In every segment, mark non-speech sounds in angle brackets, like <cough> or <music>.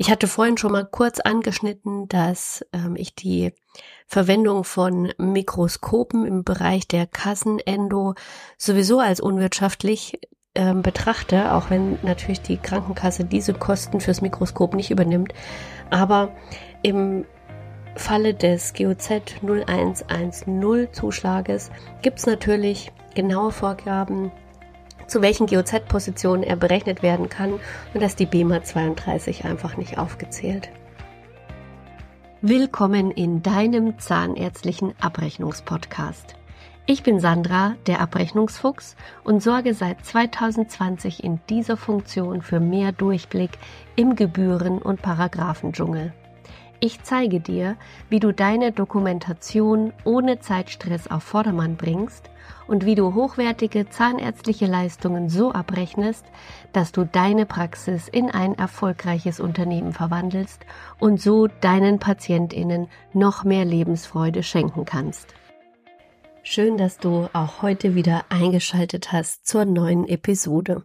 Ich hatte vorhin schon mal kurz angeschnitten, dass ähm, ich die Verwendung von Mikroskopen im Bereich der Kassenendo sowieso als unwirtschaftlich ähm, betrachte, auch wenn natürlich die Krankenkasse diese Kosten fürs Mikroskop nicht übernimmt. Aber im Falle des GOZ 0110 Zuschlages gibt es natürlich genaue Vorgaben, zu welchen GOZ-Positionen er berechnet werden kann und dass die BEMA 32 einfach nicht aufgezählt. Willkommen in deinem zahnärztlichen Abrechnungspodcast. Ich bin Sandra, der Abrechnungsfuchs, und sorge seit 2020 in dieser Funktion für mehr Durchblick im Gebühren- und Paragraphendschungel. Ich zeige dir, wie du deine Dokumentation ohne Zeitstress auf Vordermann bringst und wie du hochwertige zahnärztliche Leistungen so abrechnest, dass du deine Praxis in ein erfolgreiches Unternehmen verwandelst und so deinen Patientinnen noch mehr Lebensfreude schenken kannst. Schön, dass du auch heute wieder eingeschaltet hast zur neuen Episode.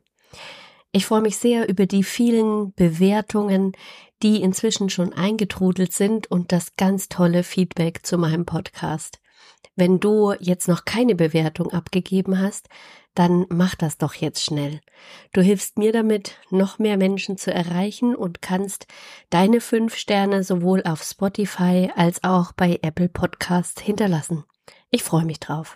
Ich freue mich sehr über die vielen Bewertungen, die inzwischen schon eingetrudelt sind und das ganz tolle Feedback zu meinem Podcast. Wenn du jetzt noch keine Bewertung abgegeben hast, dann mach das doch jetzt schnell. Du hilfst mir damit, noch mehr Menschen zu erreichen und kannst deine fünf Sterne sowohl auf Spotify als auch bei Apple Podcast hinterlassen. Ich freue mich drauf.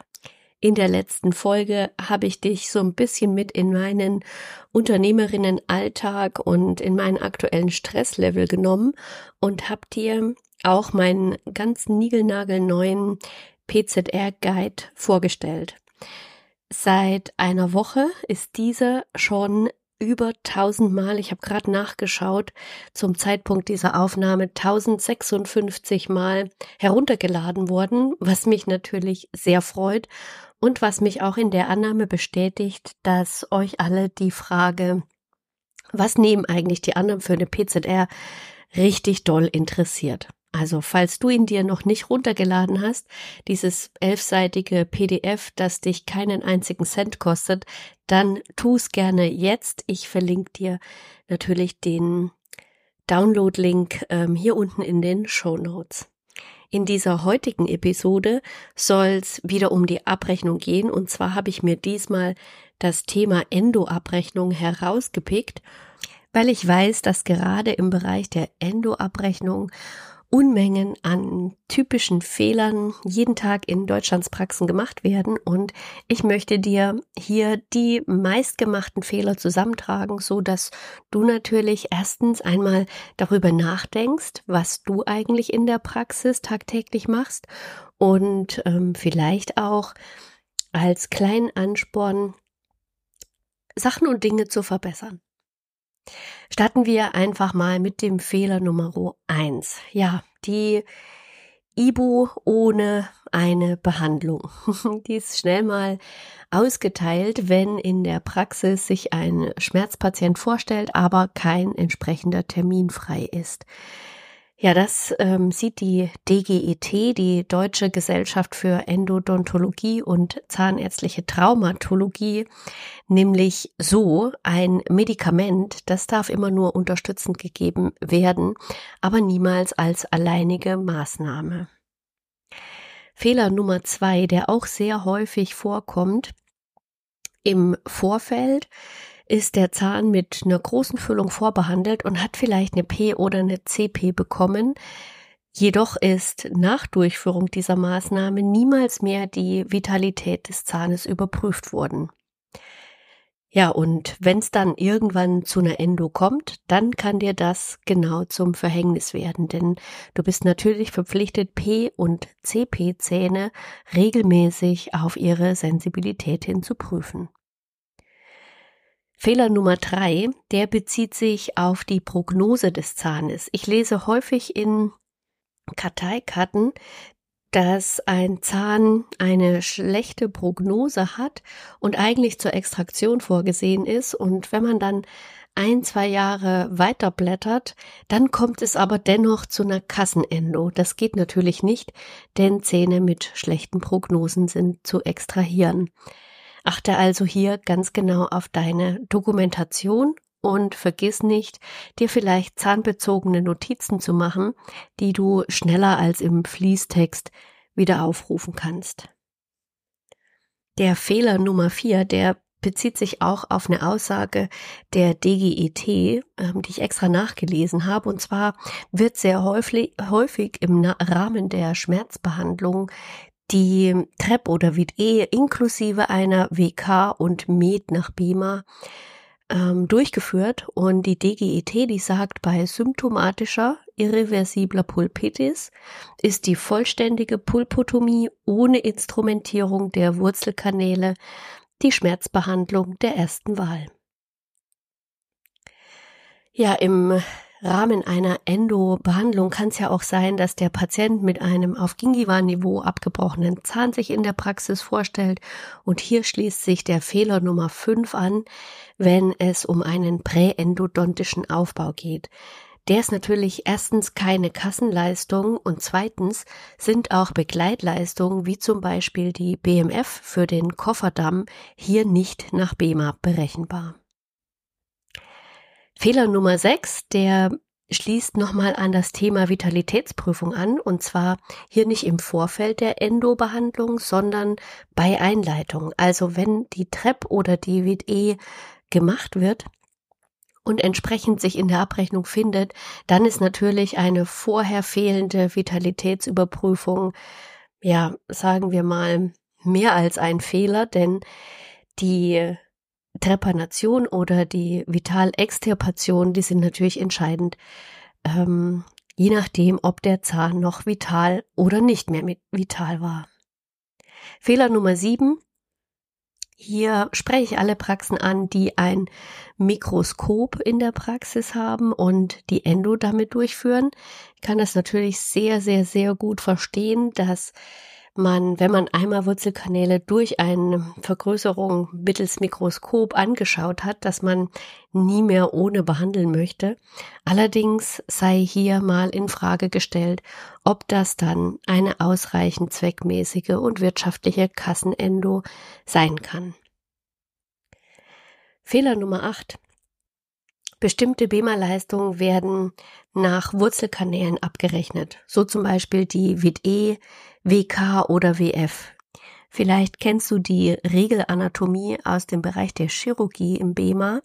In der letzten Folge habe ich dich so ein bisschen mit in meinen Unternehmerinnenalltag und in meinen aktuellen Stresslevel genommen und habe dir auch meinen ganz niegelnagelneuen PZR Guide vorgestellt. Seit einer Woche ist dieser schon über 1000 Mal, ich habe gerade nachgeschaut, zum Zeitpunkt dieser Aufnahme 1056 Mal heruntergeladen worden, was mich natürlich sehr freut und was mich auch in der Annahme bestätigt, dass euch alle die Frage, was nehmen eigentlich die anderen für eine PZR, richtig doll interessiert. Also, falls du ihn dir noch nicht runtergeladen hast, dieses elfseitige PDF, das dich keinen einzigen Cent kostet, dann tu's gerne jetzt. Ich verlinke dir natürlich den Download-Link ähm, hier unten in den Show Notes. In dieser heutigen Episode soll's wieder um die Abrechnung gehen. Und zwar habe ich mir diesmal das Thema Endo-Abrechnung herausgepickt, weil ich weiß, dass gerade im Bereich der Endo-Abrechnung Unmengen an typischen Fehlern jeden Tag in Deutschlands Praxen gemacht werden und ich möchte dir hier die meistgemachten Fehler zusammentragen, so dass du natürlich erstens einmal darüber nachdenkst, was du eigentlich in der Praxis tagtäglich machst und ähm, vielleicht auch als kleinen Ansporn Sachen und Dinge zu verbessern. Starten wir einfach mal mit dem Fehler Nummer eins. Ja, die Ibu ohne eine Behandlung. <laughs> Die ist schnell mal ausgeteilt, wenn in der Praxis sich ein Schmerzpatient vorstellt, aber kein entsprechender Termin frei ist. Ja, das ähm, sieht die DGET, die Deutsche Gesellschaft für Endodontologie und Zahnärztliche Traumatologie, nämlich so, ein Medikament, das darf immer nur unterstützend gegeben werden, aber niemals als alleinige Maßnahme. Fehler Nummer zwei, der auch sehr häufig vorkommt, im Vorfeld ist der Zahn mit einer großen Füllung vorbehandelt und hat vielleicht eine P oder eine CP bekommen. Jedoch ist nach Durchführung dieser Maßnahme niemals mehr die Vitalität des Zahnes überprüft worden. Ja, und wenn es dann irgendwann zu einer Endo kommt, dann kann dir das genau zum Verhängnis werden, denn du bist natürlich verpflichtet, P- und CP-Zähne regelmäßig auf ihre Sensibilität hin zu prüfen. Fehler Nummer drei, der bezieht sich auf die Prognose des Zahnes. Ich lese häufig in Karteikarten, dass ein Zahn eine schlechte Prognose hat und eigentlich zur Extraktion vorgesehen ist. Und wenn man dann ein, zwei Jahre weiterblättert, dann kommt es aber dennoch zu einer Kassenendo. Das geht natürlich nicht, denn Zähne mit schlechten Prognosen sind zu extrahieren. Achte also hier ganz genau auf deine Dokumentation und vergiss nicht, dir vielleicht zahnbezogene Notizen zu machen, die du schneller als im Fließtext wieder aufrufen kannst. Der Fehler Nummer vier, der bezieht sich auch auf eine Aussage der DGET, ähm, die ich extra nachgelesen habe. Und zwar wird sehr häufig, häufig im Rahmen der Schmerzbehandlung die TREP oder VIT-E inklusive einer WK und MED nach BEMA ähm, durchgeführt und die DGET, die sagt, bei symptomatischer irreversibler Pulpitis ist die vollständige Pulpotomie ohne Instrumentierung der Wurzelkanäle die Schmerzbehandlung der ersten Wahl. Ja, im Rahmen einer Endo-Behandlung kann es ja auch sein, dass der Patient mit einem auf Gingiva-Niveau abgebrochenen Zahn sich in der Praxis vorstellt. Und hier schließt sich der Fehler Nummer 5 an, wenn es um einen präendodontischen Aufbau geht. Der ist natürlich erstens keine Kassenleistung und zweitens sind auch Begleitleistungen wie zum Beispiel die BMF für den Kofferdamm hier nicht nach BEMA berechenbar. Fehler Nummer 6, der schließt nochmal an das Thema Vitalitätsprüfung an, und zwar hier nicht im Vorfeld der Endo-Behandlung, sondern bei Einleitung. Also wenn die TREP oder die VIT-E gemacht wird und entsprechend sich in der Abrechnung findet, dann ist natürlich eine vorher fehlende Vitalitätsüberprüfung, ja, sagen wir mal, mehr als ein Fehler, denn die Trepanation oder die Vitalextirpation, die sind natürlich entscheidend, ähm, je nachdem, ob der Zahn noch vital oder nicht mehr vital war. Fehler Nummer sieben. Hier spreche ich alle Praxen an, die ein Mikroskop in der Praxis haben und die Endo damit durchführen. Ich kann das natürlich sehr, sehr, sehr gut verstehen, dass man, wenn man einmal Wurzelkanäle durch eine Vergrößerung mittels Mikroskop angeschaut hat, dass man nie mehr ohne behandeln möchte. Allerdings sei hier mal in Frage gestellt, ob das dann eine ausreichend zweckmäßige und wirtschaftliche Kassenendo sein kann. Fehler Nummer 8. Bestimmte BEMA-Leistungen werden nach Wurzelkanälen abgerechnet, so zum Beispiel die WIT-E, WK oder WF. Vielleicht kennst du die Regelanatomie aus dem Bereich der Chirurgie im BEMA.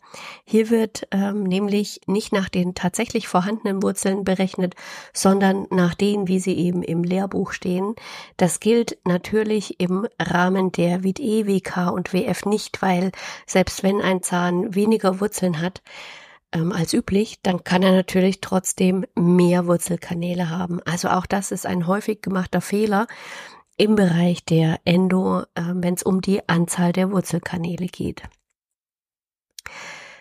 Hier wird ähm, nämlich nicht nach den tatsächlich vorhandenen Wurzeln berechnet, sondern nach denen, wie sie eben im Lehrbuch stehen. Das gilt natürlich im Rahmen der WIT-E, WK und WF nicht, weil selbst wenn ein Zahn weniger Wurzeln hat, ähm, als üblich, dann kann er natürlich trotzdem mehr Wurzelkanäle haben. Also auch das ist ein häufig gemachter Fehler im Bereich der Endo, äh, wenn es um die Anzahl der Wurzelkanäle geht.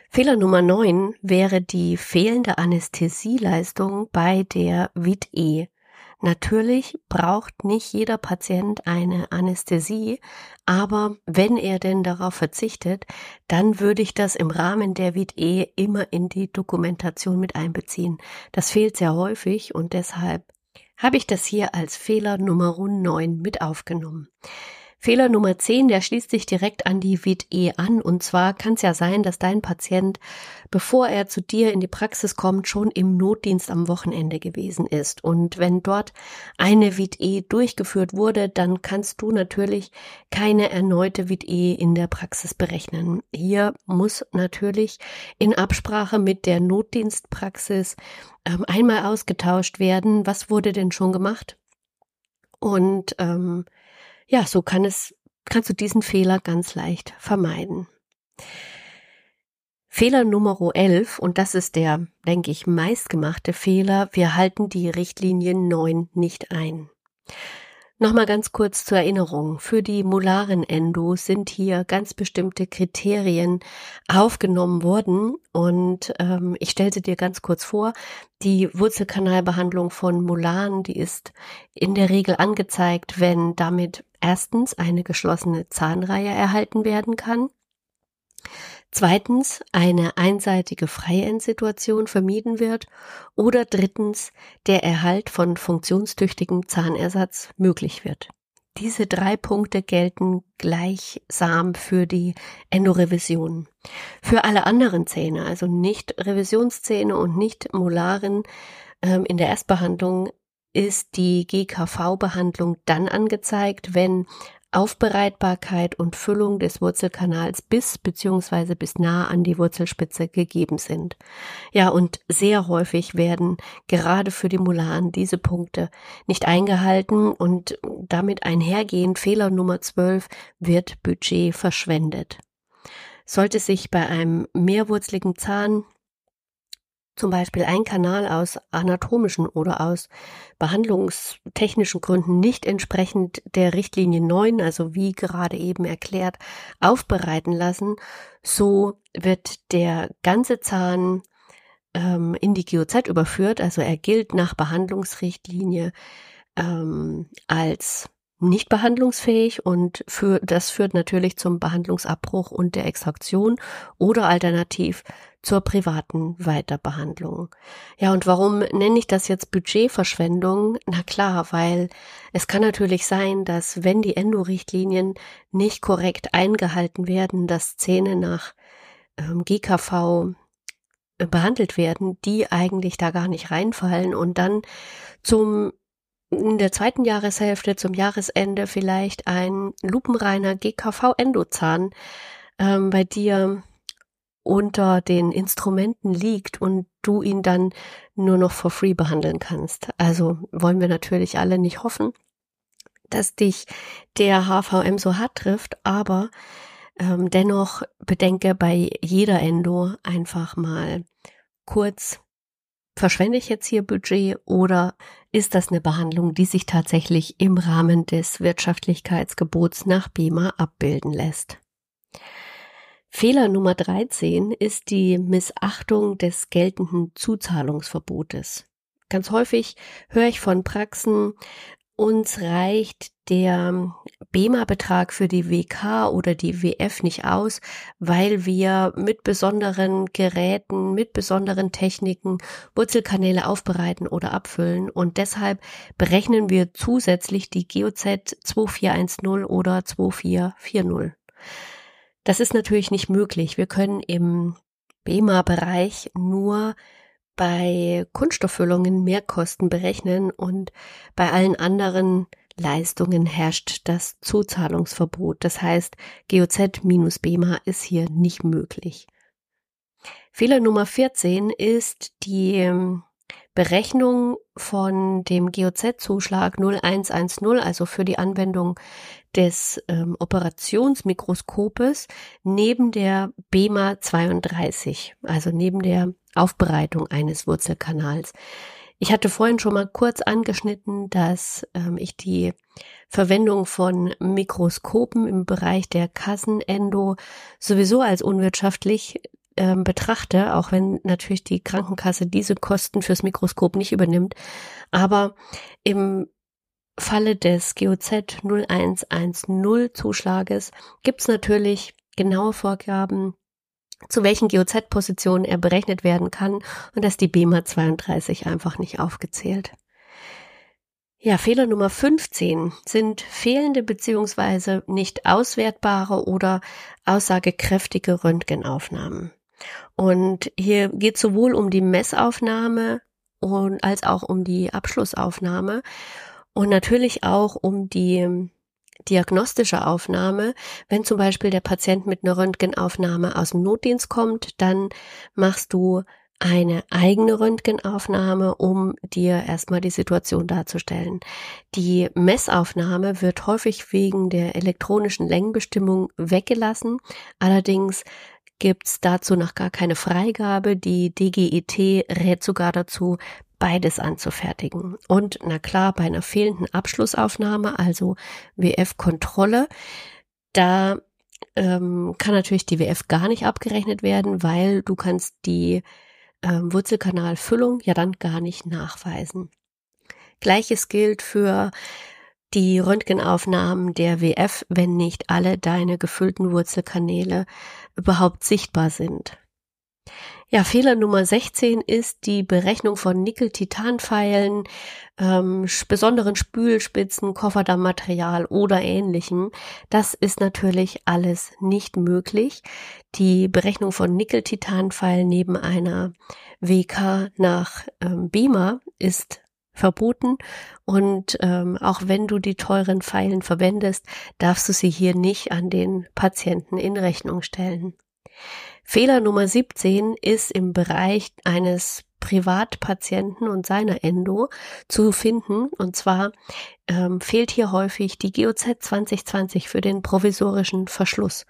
Fehler Nummer 9 wäre die fehlende Anästhesieleistung bei der VIT-E. Natürlich braucht nicht jeder Patient eine Anästhesie, aber wenn er denn darauf verzichtet, dann würde ich das im Rahmen der VIT-E immer in die Dokumentation mit einbeziehen. Das fehlt sehr häufig und deshalb habe ich das hier als Fehler Nummer 9 mit aufgenommen. Fehler Nummer 10, der schließt sich direkt an die VIT-E an. Und zwar kann es ja sein, dass dein Patient, bevor er zu dir in die Praxis kommt, schon im Notdienst am Wochenende gewesen ist. Und wenn dort eine VIT-E durchgeführt wurde, dann kannst du natürlich keine erneute VIT-E in der Praxis berechnen. Hier muss natürlich in Absprache mit der Notdienstpraxis ähm, einmal ausgetauscht werden. Was wurde denn schon gemacht? Und ähm, ja, so kann es, kannst du diesen Fehler ganz leicht vermeiden. Fehler Nummer 11, und das ist der, denke ich, meistgemachte Fehler, wir halten die Richtlinie 9 nicht ein. Nochmal ganz kurz zur Erinnerung. Für die molaren Endo sind hier ganz bestimmte Kriterien aufgenommen worden und ähm, ich stelle sie dir ganz kurz vor. Die Wurzelkanalbehandlung von Molaren, die ist in der Regel angezeigt, wenn damit erstens eine geschlossene Zahnreihe erhalten werden kann. Zweitens eine einseitige Freiendsituation vermieden wird oder drittens der Erhalt von funktionstüchtigem Zahnersatz möglich wird. diese drei Punkte gelten gleichsam für die Endorevision. Für alle anderen Zähne, also nicht Revisionszähne und nicht Molaren, ähm, in der Erstbehandlung ist die GKV-Behandlung dann angezeigt, wenn Aufbereitbarkeit und Füllung des Wurzelkanals bis bzw. bis nah an die Wurzelspitze gegeben sind. Ja, und sehr häufig werden gerade für die Molaren diese Punkte nicht eingehalten und damit einhergehend Fehler Nummer 12 wird Budget verschwendet. Sollte sich bei einem mehrwurzligen Zahn zum Beispiel ein Kanal aus anatomischen oder aus behandlungstechnischen Gründen nicht entsprechend der Richtlinie 9, also wie gerade eben erklärt, aufbereiten lassen, so wird der ganze Zahn ähm, in die GOZ überführt, also er gilt nach Behandlungsrichtlinie ähm, als nicht behandlungsfähig und für, das führt natürlich zum Behandlungsabbruch und der Extraktion oder alternativ zur privaten Weiterbehandlung. Ja, und warum nenne ich das jetzt Budgetverschwendung? Na klar, weil es kann natürlich sein, dass wenn die Endo-Richtlinien nicht korrekt eingehalten werden, dass Zähne nach ähm, GKV äh, behandelt werden, die eigentlich da gar nicht reinfallen und dann zum in der zweiten Jahreshälfte zum Jahresende vielleicht ein lupenreiner GKV-Endozahn ähm, bei dir unter den Instrumenten liegt und du ihn dann nur noch for free behandeln kannst. Also wollen wir natürlich alle nicht hoffen, dass dich der HVM so hart trifft, aber ähm, dennoch bedenke bei jeder Endo einfach mal kurz, verschwende ich jetzt hier Budget oder ist das eine Behandlung, die sich tatsächlich im Rahmen des Wirtschaftlichkeitsgebots nach BEMA abbilden lässt? Fehler Nummer 13 ist die Missachtung des geltenden Zuzahlungsverbotes. Ganz häufig höre ich von Praxen, uns reicht der BEMA-Betrag für die WK oder die WF nicht aus, weil wir mit besonderen Geräten, mit besonderen Techniken Wurzelkanäle aufbereiten oder abfüllen und deshalb berechnen wir zusätzlich die GOZ 2410 oder 2440. Das ist natürlich nicht möglich. Wir können im BEMA-Bereich nur bei Kunststofffüllungen Mehrkosten berechnen und bei allen anderen Leistungen herrscht das Zuzahlungsverbot. Das heißt, GOZ minus BEMA ist hier nicht möglich. Fehler Nummer 14 ist die ähm, Berechnung von dem GOZ-Zuschlag 0110, also für die Anwendung des ähm, Operationsmikroskopes, neben der BEMA 32, also neben der Aufbereitung eines Wurzelkanals. Ich hatte vorhin schon mal kurz angeschnitten, dass ähm, ich die Verwendung von Mikroskopen im Bereich der Kassenendo sowieso als unwirtschaftlich ähm, betrachte, auch wenn natürlich die Krankenkasse diese Kosten fürs Mikroskop nicht übernimmt. Aber im Falle des GOZ 0110 Zuschlages gibt es natürlich genaue Vorgaben, zu welchen GOZ-Positionen er berechnet werden kann und dass die BEMA 32 einfach nicht aufgezählt. Ja, Fehler Nummer 15 sind fehlende beziehungsweise nicht auswertbare oder aussagekräftige Röntgenaufnahmen. Und hier geht sowohl um die Messaufnahme und als auch um die Abschlussaufnahme und natürlich auch um die diagnostische Aufnahme. Wenn zum Beispiel der Patient mit einer Röntgenaufnahme aus dem Notdienst kommt, dann machst du eine eigene Röntgenaufnahme, um dir erstmal die Situation darzustellen. Die Messaufnahme wird häufig wegen der elektronischen Längenbestimmung weggelassen. Allerdings gibt's dazu noch gar keine Freigabe. Die DGET rät sogar dazu, beides anzufertigen. Und na klar, bei einer fehlenden Abschlussaufnahme, also WF-Kontrolle, da ähm, kann natürlich die WF gar nicht abgerechnet werden, weil du kannst die ähm, Wurzelkanalfüllung ja dann gar nicht nachweisen. Gleiches gilt für die Röntgenaufnahmen der WF, wenn nicht alle deine gefüllten Wurzelkanäle überhaupt sichtbar sind. Ja, Fehler Nummer 16 ist die Berechnung von Nickel-Titan-Pfeilen, ähm, besonderen Spülspitzen, Kofferdammmaterial oder ähnlichem. Das ist natürlich alles nicht möglich. Die Berechnung von Nickel-Titan-Pfeilen neben einer WK nach ähm, BEMA ist verboten und ähm, auch wenn du die teuren Pfeilen verwendest, darfst du sie hier nicht an den Patienten in Rechnung stellen. Fehler Nummer 17 ist im Bereich eines Privatpatienten und seiner Endo zu finden. Und zwar ähm, fehlt hier häufig die GOZ 2020 für den provisorischen Verschluss.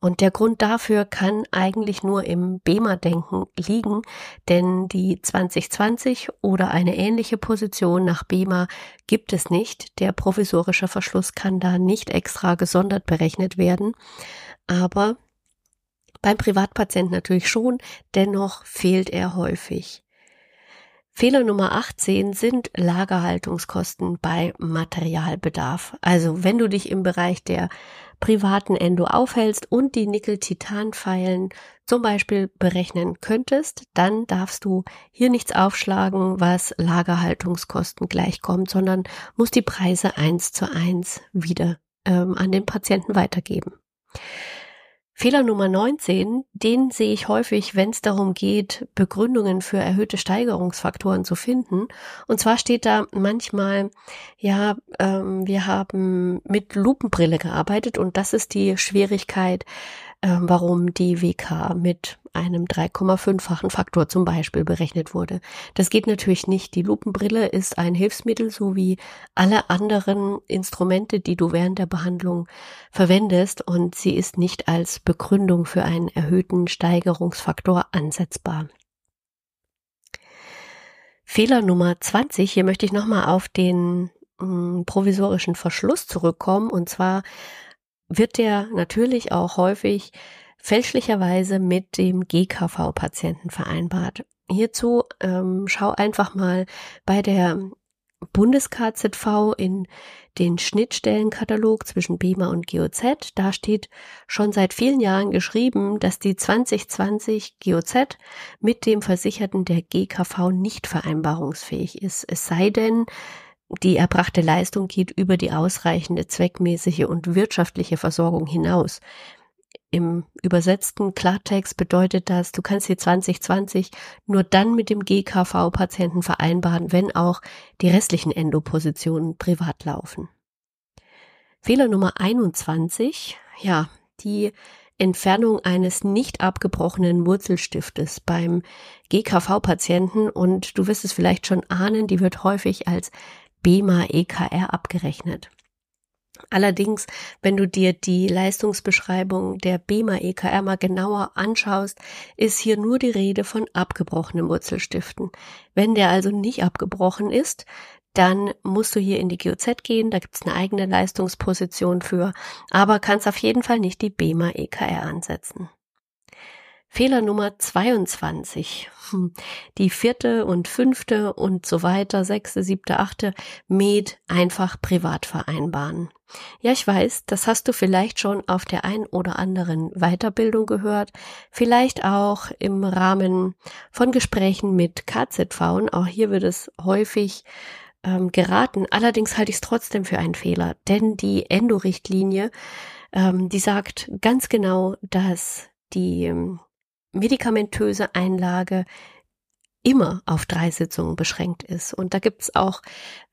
Und der Grund dafür kann eigentlich nur im BEMA-Denken liegen, denn die 2020 oder eine ähnliche Position nach BEMA gibt es nicht. Der provisorische Verschluss kann da nicht extra gesondert berechnet werden. Aber beim Privatpatienten natürlich schon, dennoch fehlt er häufig. Fehler Nummer 18 sind Lagerhaltungskosten bei Materialbedarf. Also wenn du dich im Bereich der privaten Endo aufhältst und die Nickel-Titan-Pfeilen zum Beispiel berechnen könntest, dann darfst du hier nichts aufschlagen, was Lagerhaltungskosten gleichkommt, sondern musst die Preise eins zu eins wieder ähm, an den Patienten weitergeben. Fehler Nummer 19, den sehe ich häufig, wenn es darum geht, Begründungen für erhöhte Steigerungsfaktoren zu finden. Und zwar steht da manchmal, ja, ähm, wir haben mit Lupenbrille gearbeitet und das ist die Schwierigkeit, ähm, warum die WK mit einem 3,5-fachen Faktor zum Beispiel berechnet wurde. Das geht natürlich nicht. Die Lupenbrille ist ein Hilfsmittel, so wie alle anderen Instrumente, die du während der Behandlung verwendest, und sie ist nicht als Begründung für einen erhöhten Steigerungsfaktor ansetzbar. Fehler Nummer 20, hier möchte ich nochmal auf den mh, mm, provisorischen Verschluss zurückkommen, und zwar wird der natürlich auch häufig fälschlicherweise mit dem GKV-Patienten vereinbart. Hierzu ähm, schau einfach mal bei der Bundes-KZV in den Schnittstellenkatalog zwischen BEMA und GOZ. Da steht schon seit vielen Jahren geschrieben, dass die 2020 GOZ mit dem Versicherten der GKV nicht vereinbarungsfähig ist. Es sei denn, die erbrachte Leistung geht über die ausreichende zweckmäßige und wirtschaftliche Versorgung hinaus. Im übersetzten Klartext bedeutet das, du kannst die 2020 nur dann mit dem GKV-Patienten vereinbaren, wenn auch die restlichen Endopositionen privat laufen. Fehler Nummer 21, ja, die Entfernung eines nicht abgebrochenen Wurzelstiftes beim GKV-Patienten und du wirst es vielleicht schon ahnen, die wird häufig als BEMA EKR abgerechnet. Allerdings, wenn du dir die Leistungsbeschreibung der BEMA EKR mal genauer anschaust, ist hier nur die Rede von abgebrochenen Wurzelstiften. Wenn der also nicht abgebrochen ist, dann musst du hier in die GOZ gehen, da gibt's eine eigene Leistungsposition für, aber kannst auf jeden Fall nicht die BEMA EKR ansetzen. Fehler Nummer 22. Hm. Die vierte und fünfte und so weiter, sechste, siebte, achte Med einfach privat vereinbaren. Ja, ich weiß, das hast du vielleicht schon auf der ein oder anderen Weiterbildung gehört, vielleicht auch im Rahmen von Gesprächen mit KZV. Auch hier wird es häufig ähm, geraten. Allerdings halte ich es trotzdem für einen Fehler, denn die Endo-Richtlinie, ähm, die sagt ganz genau, dass die ähm, medikamentöse Einlage immer auf drei Sitzungen beschränkt ist. Und da gibt's auch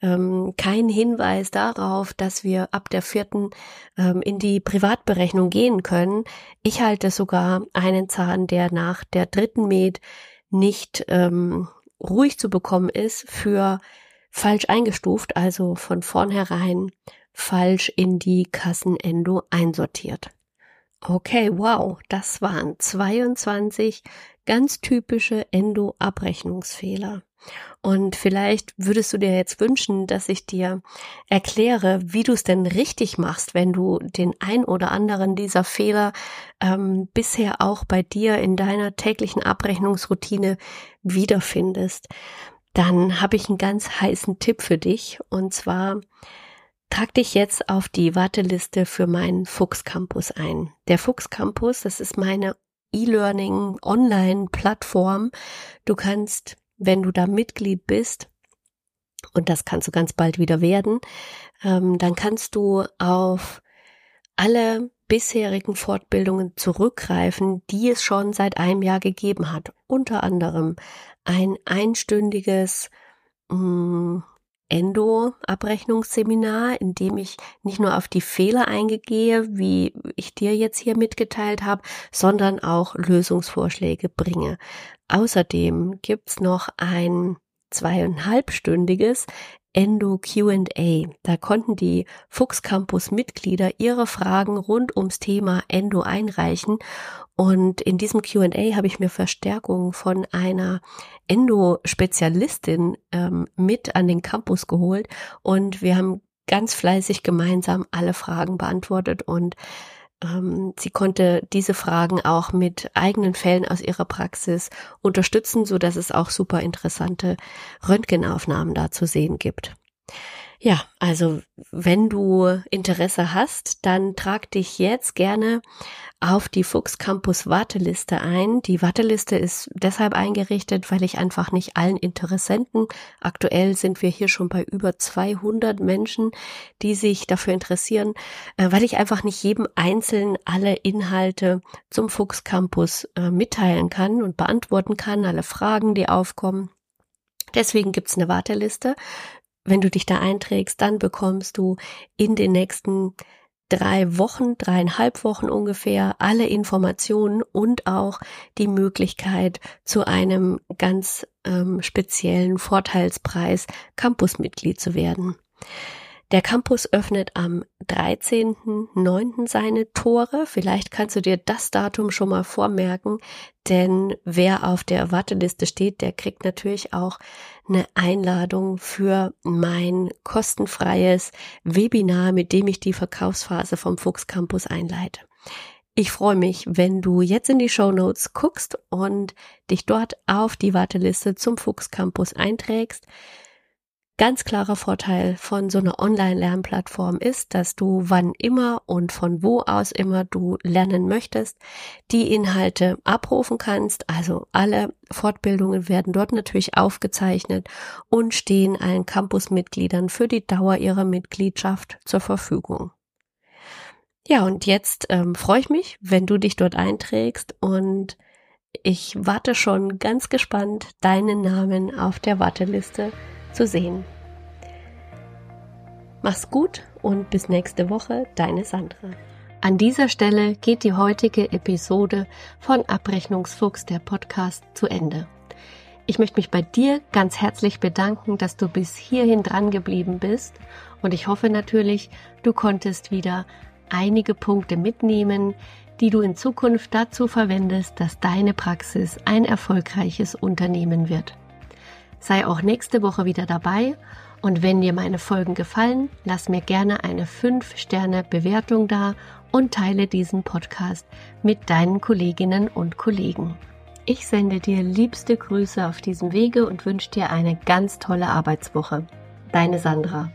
ähm, keinen Hinweis darauf, dass wir ab der vierten ähm, in die Privatberechnung gehen können. Ich halte sogar einen Zahn, der nach der dritten Med nicht ähm, ruhig zu bekommen ist, für falsch eingestuft, also von vornherein falsch in die Kassenendo einsortiert. Okay, wow, das waren 22 ganz typische Endo-Abrechnungsfehler. Und vielleicht würdest du dir jetzt wünschen, dass ich dir erkläre, wie du es denn richtig machst, wenn du den ein oder anderen dieser Fehler ähm, bisher auch bei dir in deiner täglichen Abrechnungsroutine wiederfindest. Dann habe ich einen ganz heißen Tipp für dich. Und zwar Trag dich jetzt auf die Warteliste für meinen Fuchs Campus ein. Der Fuchs Campus, das ist meine E-Learning Online-Plattform. Du kannst, wenn du da Mitglied bist, und das kannst du ganz bald wieder werden, ähm, dann kannst du auf alle bisherigen Fortbildungen zurückgreifen, die es schon seit einem Jahr gegeben hat. Unter anderem ein einstündiges mh, mm, Endo-Abrechnungsseminar, in dem ich nicht nur auf die Fehler eingehe, wie ich dir jetzt hier mitgeteilt habe, sondern auch Lösungsvorschläge bringe. Außerdem gibt's noch ein zweieinhalbstündiges Endo Q&A. Da konnten die Fuchs Campus Mitglieder ihre Fragen rund ums Thema Endo einreichen und in diesem Q&A habe ich mir Verstärkung von einer Endo-Spezialistin ähm, mit an den Campus geholt und wir haben ganz fleißig gemeinsam alle Fragen beantwortet und sie konnte diese Fragen auch mit eigenen Fällen aus ihrer Praxis unterstützen, so dass es auch super interessante Röntgenaufnahmen da zu sehen gibt. Ja, also wenn du Interesse hast, dann trag dich jetzt gerne auf die Fuchs Campus Warteliste ein. Die Warteliste ist deshalb eingerichtet, weil ich einfach nicht allen Interessenten, aktuell sind wir hier schon bei über 200 Menschen, die sich dafür interessieren, äh, weil ich einfach nicht jedem Einzelnen alle Inhalte zum Fuchs Campus äh, mitteilen kann und beantworten kann, alle Fragen, die aufkommen. Deswegen gibt's eine Warteliste. Wenn du dich da einträgst, dann bekommst du in den nächsten drei Wochen, dreieinhalb Wochen ungefähr alle Informationen und auch die Möglichkeit zu einem ganz ähm, speziellen Vorteilspreis Campusmitglied zu werden. Der Campus öffnet am 13.09. seine Tore. Vielleicht kannst du dir das Datum schon mal vormerken, denn wer auf der Warteliste steht, der kriegt natürlich auch eine Einladung für mein kostenfreies Webinar, mit dem ich die Verkaufsphase vom Fuchs Campus einleite. Ich freue mich, wenn du jetzt in die Show Notes guckst und dich dort auf die Warteliste zum Fuchs Campus einträgst. Ganz klarer Vorteil von so einer Online-Lernplattform ist, dass du wann immer und von wo aus immer du lernen möchtest, die Inhalte abrufen kannst. Also alle Fortbildungen werden dort natürlich aufgezeichnet und stehen allen Campusmitgliedern für die Dauer ihrer Mitgliedschaft zur Verfügung. Ja, und jetzt ähm, freue ich mich, wenn du dich dort einträgst und ich warte schon ganz gespannt, deinen Namen auf der Warteliste zu sehen. Mach's gut und bis nächste Woche, deine Sandra. An dieser Stelle geht die heutige Episode von Abrechnungsfuchs der Podcast zu Ende. Ich möchte mich bei dir ganz herzlich bedanken, dass du bis hierhin dran geblieben bist und ich hoffe natürlich, du konntest wieder einige Punkte mitnehmen, die du in Zukunft dazu verwendest, dass deine Praxis ein erfolgreiches Unternehmen wird. Sei auch nächste Woche wieder dabei und wenn dir meine Folgen gefallen, lass mir gerne eine 5-Sterne-Bewertung da und teile diesen Podcast mit deinen Kolleginnen und Kollegen. Ich sende dir liebste Grüße auf diesem Wege und wünsche dir eine ganz tolle Arbeitswoche. Deine Sandra.